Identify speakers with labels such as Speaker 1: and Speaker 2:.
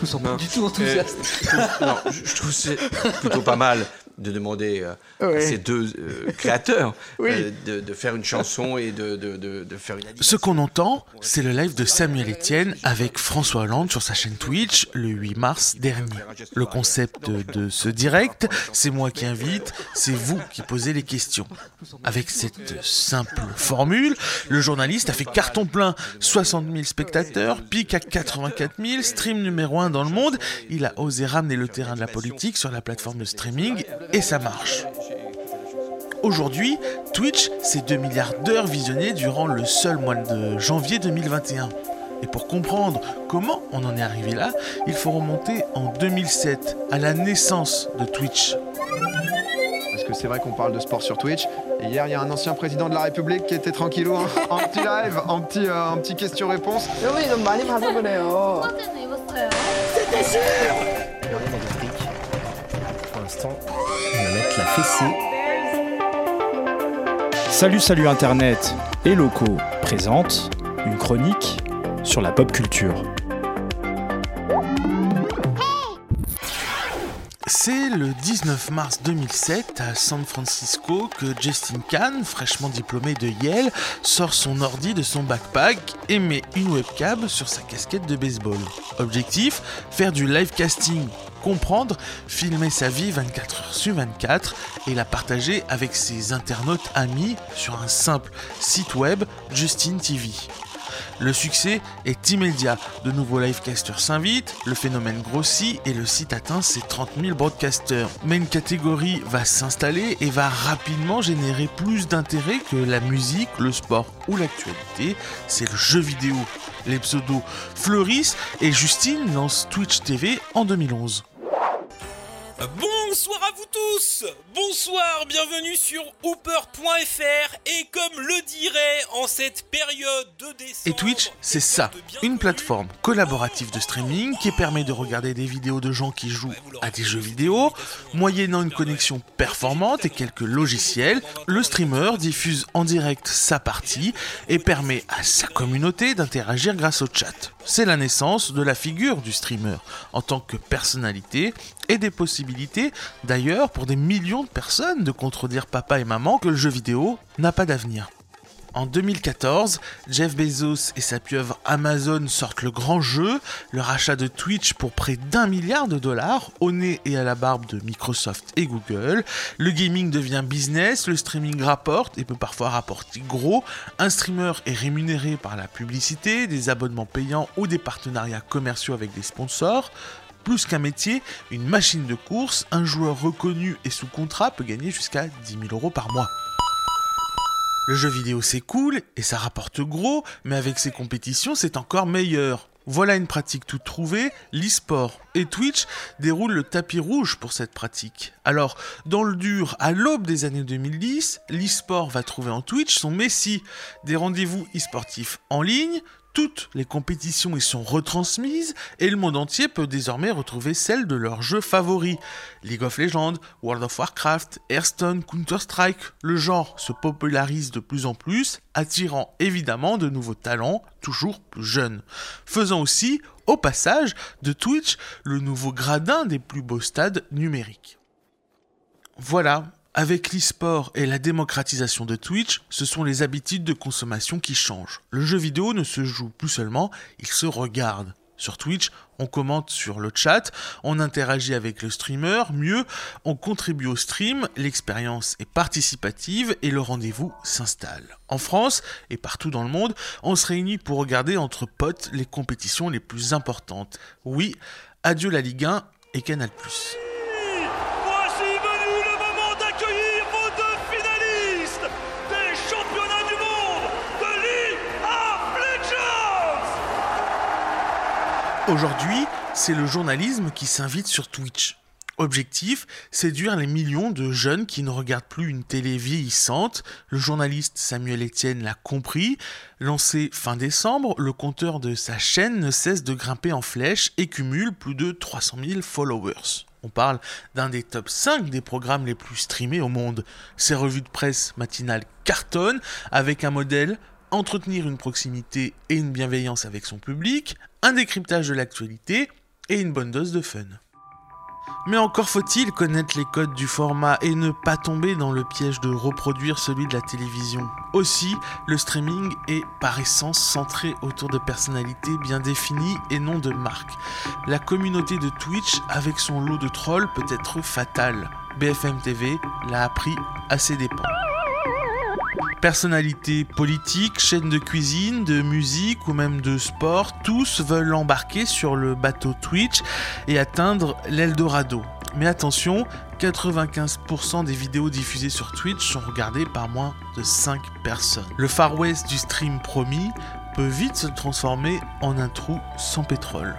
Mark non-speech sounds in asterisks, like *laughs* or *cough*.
Speaker 1: Nous sommes pas du tout enthousiastes.
Speaker 2: non, je, je trouve que c'est plutôt pas mal de demander euh, à ces deux euh, créateurs *laughs*
Speaker 1: Oui.
Speaker 2: euh, de, de faire une chanson et de, de, de, de faire une
Speaker 3: Ce qu'on entend, c'est le live de Samuel Etienne avec François Hollande sur sa chaîne Twitch le 8 mars dernier. Le concept de ce direct, c'est moi qui invite, c'est vous qui posez les questions. Avec cette simple formule, le journaliste a fait carton plein, 60 000 spectateurs, pic à 84 000, stream numéro 1 dans le monde, il a osé ramener le terrain de la politique sur la plateforme de streaming et ça marche. Aujourd'hui, Twitch, c'est 2 milliards d'heures visionnées durant le seul mois de janvier 2021. Et pour comprendre comment on en est arrivé là, il faut remonter en 2007, à la naissance de Twitch.
Speaker 4: Parce que c'est vrai qu'on parle de sport sur Twitch. Et hier, il y a un ancien président de la République qui était tranquillou hein, *laughs* en petit live, en petit, euh, en petit question-réponse.
Speaker 5: 여러
Speaker 6: Mettre la fessée.
Speaker 7: Salut salut Internet et locaux présente une chronique sur la pop culture.
Speaker 3: C'est le 19 mars 2007 à San Francisco que Justin Kahn, fraîchement diplômé de Yale, sort son ordi de son backpack et met une webcam sur sa casquette de baseball. Objectif Faire du live casting, comprendre, filmer sa vie 24 heures sur 24 et la partager avec ses internautes amis sur un simple site web Justin TV. Le succès est immédiat. De nouveaux livecasters s'invitent, le phénomène grossit et le site atteint ses 30 000 broadcasters. Mais une catégorie va s'installer et va rapidement générer plus d'intérêt que la musique, le sport ou l'actualité. C'est le jeu vidéo. Les pseudos fleurissent et Justine lance Twitch TV en 2011.
Speaker 8: Bonsoir à vous tous. Bonsoir, bienvenue sur hooper.fr et comme le dirait en cette période de décembre...
Speaker 3: Et Twitch, c'est ça, une plateforme collaborative de streaming qui permet de regarder des vidéos de gens qui jouent à des jeux vidéo, moyennant une connexion performante et quelques logiciels, le streamer diffuse en direct sa partie et permet à sa communauté d'interagir grâce au chat. C'est la naissance de la figure du streamer en tant que personnalité et des possibilités d'ailleurs pour des millions de personnes de contredire papa et maman que le jeu vidéo n'a pas d'avenir. En 2014, Jeff Bezos et sa pieuvre Amazon sortent le grand jeu, le rachat de Twitch pour près d'un milliard de dollars, au nez et à la barbe de Microsoft et Google. Le gaming devient business, le streaming rapporte et peut parfois rapporter gros. Un streamer est rémunéré par la publicité, des abonnements payants ou des partenariats commerciaux avec des sponsors. Plus qu'un métier, une machine de course, un joueur reconnu et sous contrat peut gagner jusqu'à 10 000 euros par mois. Le jeu vidéo c'est cool et ça rapporte gros, mais avec ces compétitions c'est encore meilleur. Voilà une pratique toute trouvée, l'e-sport. Et Twitch déroule le tapis rouge pour cette pratique. Alors, dans le dur, à l'aube des années 2010, l'e-sport va trouver en Twitch son messie. Des rendez-vous e-sportifs en ligne, toutes les compétitions y sont retransmises et le monde entier peut désormais retrouver celles de leurs jeux favoris. League of Legends, World of Warcraft, Hearthstone, Counter-Strike, le genre se popularise de plus en plus, attirant évidemment de nouveaux talents toujours plus jeunes. Faisant aussi, au passage, de Twitch le nouveau gradin des plus beaux stades numériques. Voilà, avec l'e-sport et la démocratisation de Twitch, ce sont les habitudes de consommation qui changent. Le jeu vidéo ne se joue plus seulement, il se regarde. Sur Twitch, on commente sur le chat, on interagit avec le streamer, mieux, on contribue au stream, l'expérience est participative et le rendez-vous s'installe. En France et partout dans le monde, on se réunit pour regarder entre potes les compétitions les plus importantes. Oui, adieu la Ligue 1 et Canal+. Aujourd'hui, c'est le journalisme qui s'invite sur Twitch. Objectif, séduire les millions de jeunes qui ne regardent plus une télé vieillissante. Le journaliste Samuel Etienne l'a compris. Lancé fin décembre, le compteur de sa chaîne ne cesse de grimper en flèche et cumule plus de 300 000 followers. On parle d'un des top 5 des programmes les plus streamés au monde. Ses revues de presse matinales cartonnent avec un modèle entretenir une proximité et une bienveillance avec son public, un décryptage de l'actualité et une bonne dose de fun. Mais encore faut-il connaître les codes du format et ne pas tomber dans le piège de reproduire celui de la télévision. Aussi, le streaming est par essence centré autour de personnalités bien définies et non de marques. La communauté de Twitch, avec son lot de trolls, peut être fatale. BFM TV l'a appris à ses dépens. Personnalités politiques, chaînes de cuisine, de musique ou même de sport, tous veulent embarquer sur le bateau Twitch et atteindre l'Eldorado. Mais attention, 95% des vidéos diffusées sur Twitch sont regardées par moins de 5 personnes. Le Far West du stream promis peut vite se transformer en un trou sans pétrole.